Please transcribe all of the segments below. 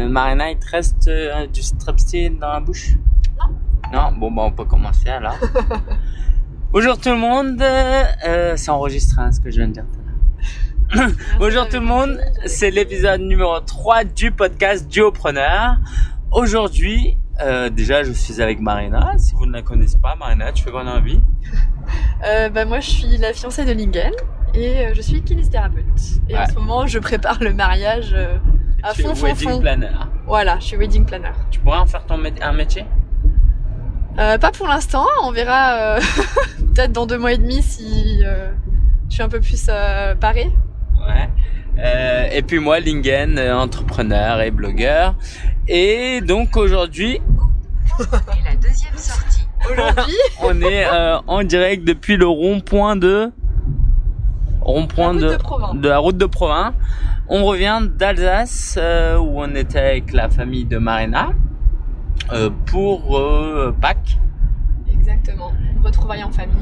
Euh, Marina, il te reste euh, du strepsil dans la bouche? Non. Non? Bon, bah, on peut commencer alors. Bonjour tout le monde. Euh, c'est enregistré hein, ce que je viens de dire l'heure. Bonjour tout le monde. C'est l'épisode numéro 3 du podcast Duopreneur. Aujourd'hui, euh, déjà, je suis avec Marina. Si vous ne la connaissez pas, Marina, tu fais quoi dans la vie Euh, bah, moi, je suis la fiancée de Lingen et euh, je suis kinésithérapeute. Et en ce moment, je prépare le mariage euh, à Tu es fond, fond, wedding fond. planner. Voilà, je suis wedding planner. Tu pourrais en faire ton mé- un métier? Euh, pas pour l'instant, on verra euh, peut-être dans deux mois et demi si euh, je suis un peu plus euh, parée. Ouais. Euh, et puis moi, Lingen, entrepreneur et blogueur. Et donc aujourd'hui, Et la deuxième sortie. Aujourd'hui, on est euh, en direct depuis le rond-point de rond-point de, de de la route de Provins. On revient d'Alsace euh, où on était avec la famille de Marina euh, pour euh, Pâques. Exactement. Retrouvailles en famille.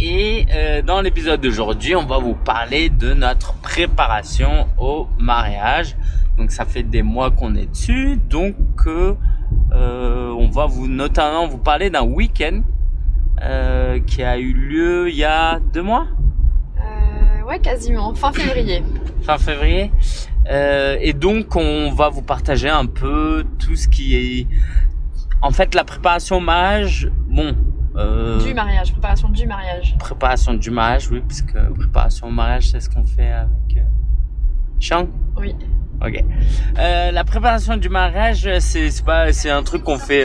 Et dans l'épisode d'aujourd'hui, on va vous parler de notre préparation au mariage. Donc ça fait des mois qu'on est dessus. Donc on va vous notamment vous parler d'un week-end qui a eu lieu il y a deux mois, ouais, quasiment. Fin février. Fin février. Euh, et donc on va vous partager un peu tout ce qui est... En fait la préparation au mariage, bon... euh, Du mariage, préparation du mariage. Préparation du mariage, oui, parce que préparation au mariage, c'est ce qu'on fait avec euh, Chang? Oui. Ok. Euh, la préparation du mariage, c'est c'est pas, c'est un truc qu'on fait.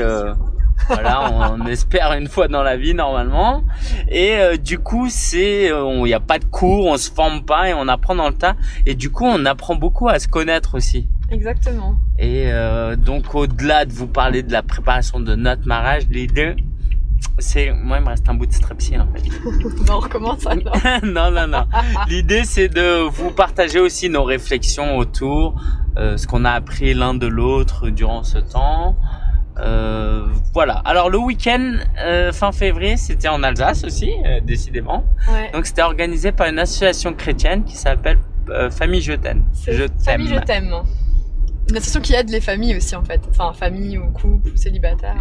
Euh, voilà, on, espère une fois dans la vie normalement. Et euh, du coup, c'est, il n'y a pas de cours, on se forme pas et on apprend dans le tas. Et du coup, on apprend beaucoup à se connaître aussi. Exactement. Et euh, donc, au-delà de vous parler de la préparation de notre mariage, l'idée, c'est, moi, il me reste un bout de strepsil en fait. Bon, on recommence alors. non, non, non. L'idée, c'est de vous partager aussi nos réflexions autour, euh, ce qu'on a appris l'un de l'autre durant ce temps. Euh, voilà. Alors le week-end euh, fin février, c'était en Alsace aussi, euh, décidément. Ouais. Donc c'était organisé par une association chrétienne qui s'appelle Famille Je t'aime. Je Famille, je t'aime. t'aime. Une association qui aide les familles aussi en fait. Enfin, famille ou couple ou célibataire.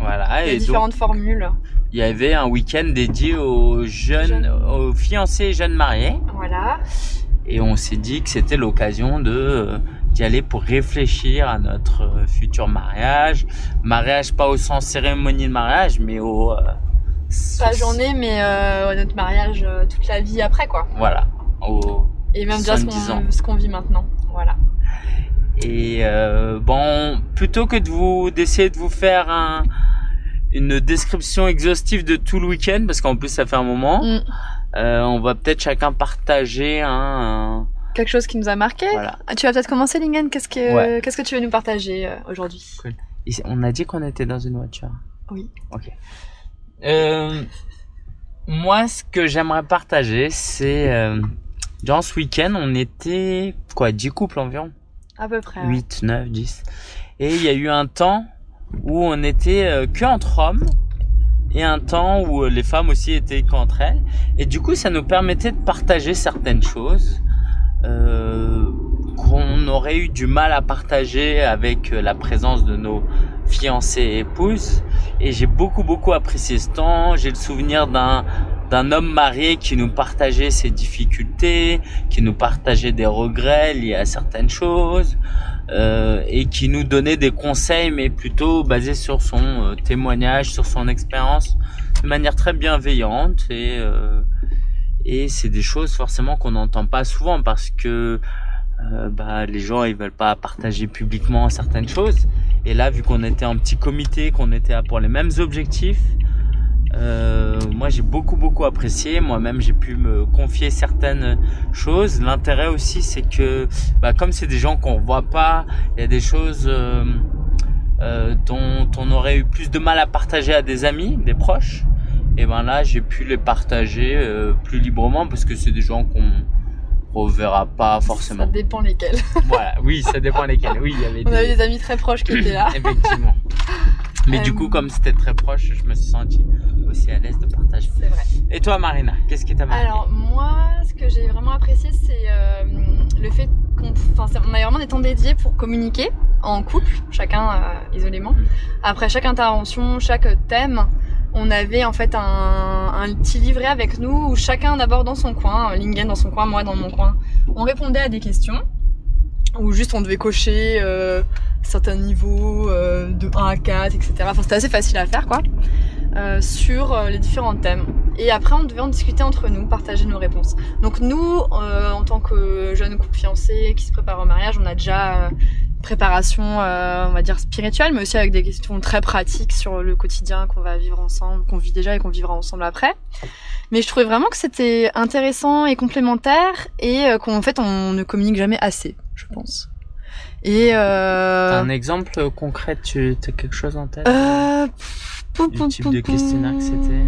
Voilà. Il y a Et donc différentes formules. il y avait un week-end dédié aux jeunes, Jeunes. aux fiancés et jeunes mariés. Voilà. et on s'est dit que c'était l'occasion de d'y aller pour réfléchir à notre euh, futur mariage mariage pas au sens cérémonie de mariage mais au euh, Pas journée, mais euh, notre mariage euh, toute la vie après quoi. voilà au Et même déjà ce 70 ans. qu'on vit maintenant. Voilà. et bon plutôt que de vous d'essayer de vous faire un une description exhaustive de tout le week-end parce qu'en plus ça fait un moment Mm. on va peut-être chacun partager un, un- Quelque chose qui nous a marqué. voilà Ah, tu vas peut-être commencer, Lingen. Qu'est-ce que Ouais. qu'est-ce que tu veux nous partager euh, aujourd'hui? Et on a dit qu'on était dans une voiture Oui. Ok. Euh, moi, ce que j'aimerais partager, c'est euh, durant ce week-end, on était quoi, 10 couples environ, À peu près. ouais. 8, 9, 10. Et il y a eu un temps où on était euh, que entre hommes et un temps où euh, les femmes aussi étaient qu'entre elles. Et du coup, ça nous permettait de partager certaines choses qu'on aurait eu du mal à partager avec euh, la présence de nos fiancés et épouses. Et j'ai beaucoup, beaucoup apprécié ce temps. J'ai le souvenir d'un d'un homme marié qui nous partageait ses difficultés, qui nous partageait des regrets liés à certaines choses, euh, et qui nous donnait des conseils, mais plutôt basés sur son euh, témoignage, sur son expérience, de manière très bienveillante. Et, euh, et c'est des choses forcément qu'on n'entend pas souvent parce que euh, bah, les gens ils veulent pas partager publiquement certaines choses. Et là, vu qu'on était en petit comité, qu'on était pour les mêmes objectifs, euh, moi j'ai beaucoup beaucoup apprécié. Moi-même j'ai pu me confier certaines choses. L'intérêt aussi c'est que bah, comme c'est des gens qu'on voit pas, il y a des choses euh, dont on aurait eu plus de mal à partager à des amis, des proches. Et ben là j'ai pu les partager euh, plus librement parce que c'est des gens qu'on reverra pas Ça forcément. dépend lesquels. Voilà, oui, ça dépend lesquels. Oui, il y avait On des... avait des amis très proches qui étaient là. Effectivement. Mais du Euh, coup, comme c'était très proche, je me suis senti aussi à l'aise de partager. C'est vrai. Et toi, Marina, qu'est-ce qui t'a marqué? Alors moi, ce que j'ai vraiment apprécié, c'est euh, le fait qu'on, enfin, on a vraiment des temps dédiés pour communiquer en couple, chacun euh, isolément. Après chaque intervention, chaque thème, on avait en fait un, petit livret avec nous où chacun d'abord dans son coin, Lingen dans son coin, moi dans mon coin, on répondait à des questions où juste on devait cocher euh, certains niveaux euh, de 1 à 4, etc. C'était assez facile à faire quoi, euh, sur les différents thèmes. Et après on devait en discuter entre nous, partager nos réponses. Donc nous, en tant que jeunes couple fiancés qui se préparent au mariage, on a déjà préparation, euh, on va dire spirituelle, mais aussi avec des questions très pratiques sur le quotidien qu'on va vivre ensemble, qu'on vit déjà et qu'on vivra ensemble après. Mais je trouvais vraiment que c'était intéressant et complémentaire et euh, qu'en fait on ne communique jamais assez, je pense. Et euh, un exemple concret, tu as quelque chose en tête? Euh, Du poum, type de questionnaire que c'était?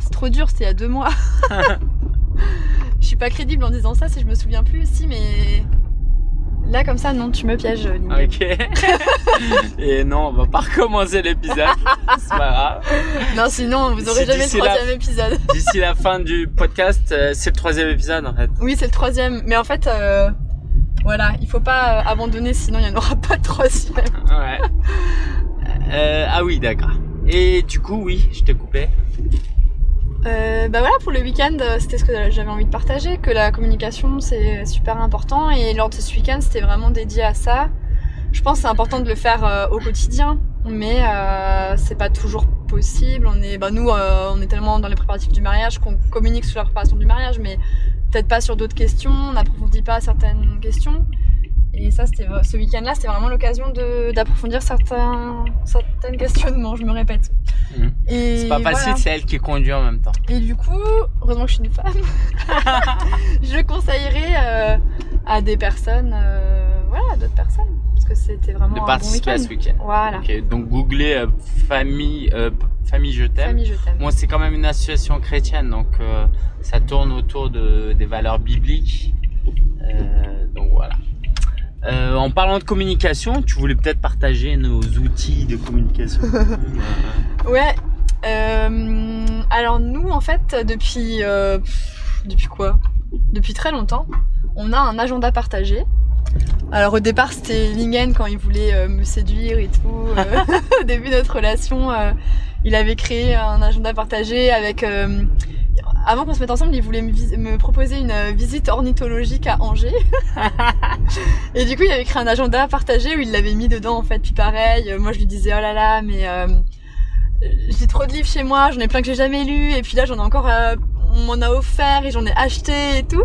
C'est trop dur, c'était il y a deux mois. je suis pas crédible en disant ça si je me souviens plus. Si, mais là comme ça, non, tu me pièges, Lingen. Ok. Et non, on va pas recommencer l'épisode. C'est pas grave. Non, sinon vous aurez jamais le troisième épisode. D'ici la fin du podcast, euh, c'est le troisième épisode en fait. Oui, c'est le troisième, mais en fait, euh, voilà, il faut pas euh, abandonner, sinon il y en aura pas de troisième. Ouais. Euh, ah oui, d'accord. Et du coup, oui, je t'ai coupé. Euh, bah voilà, pour le week-end, euh, c'était ce que j'avais envie de partager, que la communication c'est super important et lors de ce week-end, c'était vraiment dédié à ça. Je pense c'est important de le faire euh, au quotidien, mais euh, c'est pas toujours possible. On est, bah nous, euh, on est tellement dans les préparatifs du mariage qu'on communique sur la préparation du mariage, mais peut-être pas sur d'autres questions. On n'approfondit pas certaines questions. Et ça, c'était ce week-end-là, c'était vraiment l'occasion d'approfondir certains certains questionnements. Je me répète. Mhm. C'est pas voilà. facile, c'est elle qui conduit en même temps. Et du coup, heureusement que je suis une femme, je conseillerais euh, à des personnes, euh, voilà, à d'autres personnes, parce que c'était vraiment De un bon participer à week-end. ce week-end. Voilà, donc googlez euh, famille, euh, famille je t'aime. famille, je t'aime. Moi, c'est quand même une association chrétienne, donc euh, ça tourne autour de, des valeurs bibliques. Euh, donc voilà. Euh, en parlant de communication, tu voulais peut-être partager nos outils de communication. Ouais. euh, alors nous, en fait, depuis euh, pff, depuis quoi? Depuis très longtemps, on a un agenda partagé. Alors au départ, c'était Lingen quand il voulait euh, me séduire et tout. euh, au début de notre relation, il avait créé un agenda partagé avec. avant qu'on se mette ensemble, il voulait me, proposer une visite ornithologique à Angers. et du coup, il avait créé un agenda partagé où il l'avait mis dedans en fait. Puis pareil, moi je lui disais oh là là, mais euh, j'ai trop de livres chez moi, j'en ai plein que j'ai jamais lus, et puis là j'en ai encore, euh, on m'en a offert et j'en ai acheté et tout.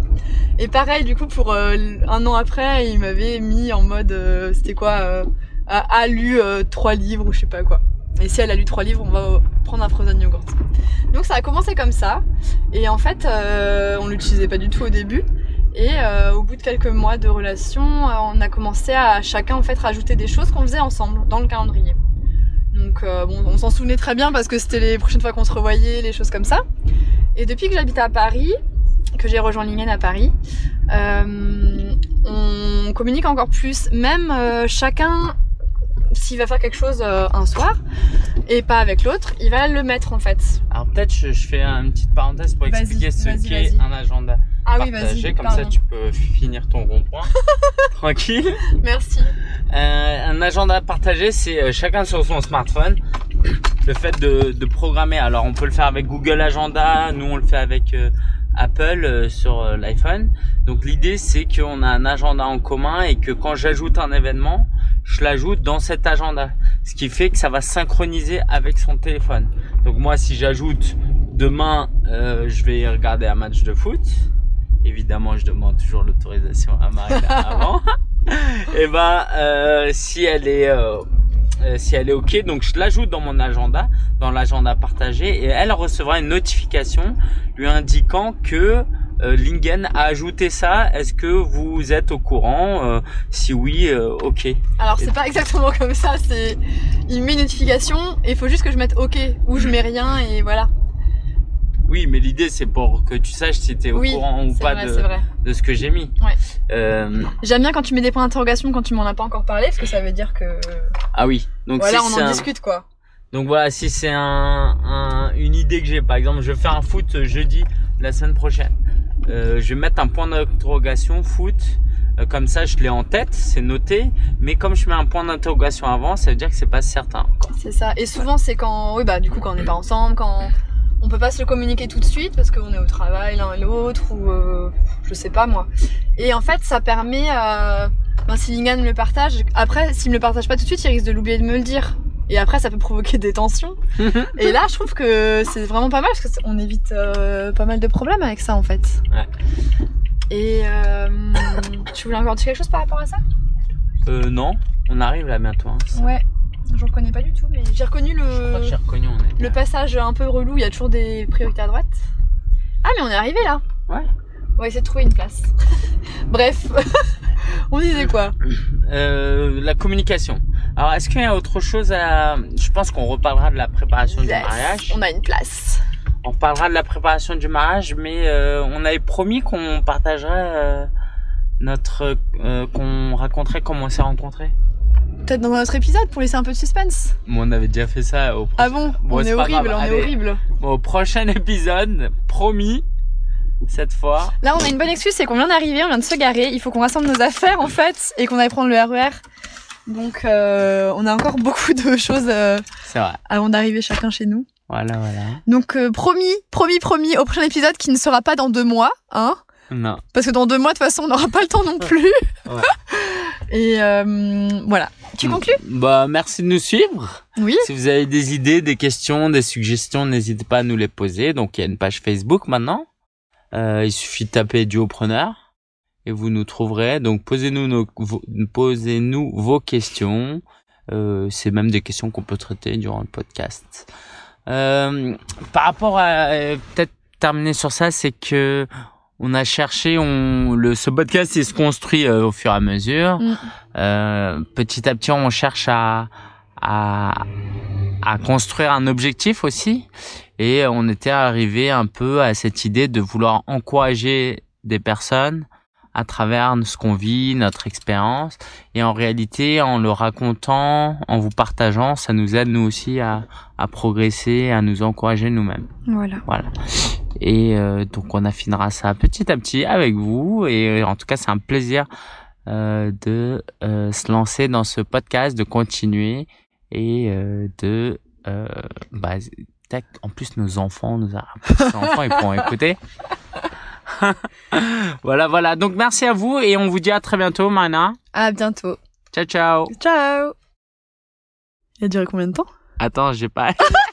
Et pareil, du coup, pour euh, un an après, il m'avait mis en mode, euh, c'était quoi, a, lu trois livres ou je sais pas quoi. Et si elle a lu trois livres, on va prendre un frozen yogurt. Donc ça a commencé comme ça, et en fait, on l'utilisait pas du tout au début. Et au bout de quelques mois de relation, on a commencé à chacun en fait rajouter des choses qu'on faisait ensemble dans le calendrier. Donc euh, bon, on s'en souvenait très bien parce que c'était les prochaines fois qu'on se revoyait, les choses comme ça. Et depuis que j'habite à Paris, que j'ai rejoint Lingen à Paris, euh, on communique encore plus. Même euh, chacun, s'il va faire quelque chose euh, un soir et pas avec l'autre, il va le mettre en fait. Alors peut-être je, je fais une petite parenthèse pour expliquer ce qu'est un agenda Ah oui, partagé. vas-y. Comme pardon. ça, tu peux finir ton rond-point tranquille. Merci. Euh, un agenda partagé, c'est euh, chacun sur son smartphone. Le fait de, programmer. Alors, on peut le faire avec Google Agenda. Nous, on le fait avec euh, Apple sur l'iPhone. Donc, l'idée, c'est qu'on a un agenda en commun et que quand j'ajoute un événement, je l'ajoute dans cet agenda. Ce qui fait que ça va synchroniser avec son téléphone. Donc, moi, si j'ajoute demain, je vais regarder un match de foot. Évidemment, je demande toujours l'autorisation à Marie avant. Et ben, euh, si elle est, euh, euh, si elle est ok, donc je l'ajoute dans mon agenda, dans l'agenda partagé, et elle recevra une notification lui indiquant que euh, Lingen a ajouté ça. Est-ce que vous êtes au courant? Euh, Si oui, euh, ok. Alors c'est pas exactement comme ça, c'est il met une notification et il faut juste que je mette OK ou je mets rien et voilà. Oui, mais l'idée c'est pour que tu saches si tu es au oui, courant ou pas vrai, de, ce que j'ai mis. Ouais. Euh, J'aime bien quand tu mets des points d'interrogation quand tu m'en as pas encore parlé parce que ça veut dire que ah oui. Donc voilà, si on en un- discute quoi. Donc voilà, si c'est un, un- une idée que j'ai, par exemple, je vais faire un foot jeudi la semaine prochaine. Euh, je vais mettre un point d'interrogation foot Euh, comme ça, je l'ai en tête, c'est noté. Mais comme je mets un point d'interrogation avant, ça veut dire que c'est pas certain. C'est ça. Et souvent, c'est quand, oui, bah, du coup, quand on n'est pas ensemble, quand on peut pas se le communiquer tout de suite parce qu'on est au travail l'un et l'autre ou euh, je sais pas moi. Et en fait, ça permet, euh, ben, si Lingan me le partage, après, s'il me le partage pas tout de suite, il risque de l'oublier de me le dire. Et après, ça peut provoquer des tensions. et là, je trouve que c'est vraiment pas mal parce que on évite euh, pas mal de problèmes avec ça en fait. Ouais. Et euh, tu voulais encore dire quelque chose par rapport à ça? Euh, non, on arrive là bientôt. Hein. Ouais. Je reconnais pas du tout, mais j'ai reconnu Je crois que le j'ai reconnu, on est. le passage un peu relou. Il y a toujours des priorités à droite. Ah, mais on est arrivé là. Ouais. On va essayer de trouver une place. Bref, on disait quoi? Euh, la communication. Alors, est-ce qu'il y a autre chose à... Je pense qu'on reparlera de la préparation du mariage. On a une place. On reparlera de la préparation du mariage, mais euh, on avait promis qu'on partagerait euh, notre... qu'on raconterait comment on s'est rencontrés. Peut-être dans un autre épisode pour laisser un peu de suspense. Bon, on avait déjà fait ça au, Ah bon, Bon, On est horrible, on est horrible. bon, au prochain épisode, promis, cette fois. Là, on a une bonne excuse, c'est qu'on vient d'arriver, on vient de se garer. Il faut qu'on rassemble nos affaires en fait et qu'on aille prendre le RER. Donc, euh, on a encore beaucoup de choses euh, vrai. avant d'arriver chacun chez nous. Voilà, voilà. Donc, euh, promis, promis, promis, au prochain épisode qui ne sera pas dans deux mois, hein Non. Parce que dans deux mois, de toute façon, on n'aura pas le temps non plus. Ouais. Et euh, voilà. Tu conclus? Bah, merci de nous suivre. Oui. Si vous avez des idées, des questions, des suggestions, n'hésitez pas à nous les poser. Donc, il y a une page Facebook maintenant. Euh, il suffit de taper Duopreneur et vous nous trouverez. Donc, posez-nous nos, vos, posez-nous vos questions. Euh, c'est même des questions qu'on peut traiter durant le podcast. Euh, par rapport à euh, peut-être terminer sur ça, c'est que on a cherché, on le ce podcast il se construit euh, au fur et à mesure. Mm. Euh, petit à petit, on cherche à à à construire un objectif aussi. Et on était arrivé un peu à cette idée de vouloir encourager des personnes à travers ce qu'on vit, notre expérience. Et en réalité, en le racontant, en vous partageant, ça nous aide nous aussi à, à progresser, à nous encourager nous-mêmes. Voilà. Voilà. Et euh, donc on affinera ça petit à petit avec vous. Et euh, en tout cas, c'est un plaisir euh, de euh, se lancer dans ce podcast, de continuer et euh, de euh, bah, tac, en plus nos enfants, nos enfants, ils pourront écouter. voilà, voilà. Donc merci à vous et on vous dit à très bientôt, Mana. À bientôt. Ciao, ciao. Ciao. Il a duré combien de temps? Attends, j'ai pas.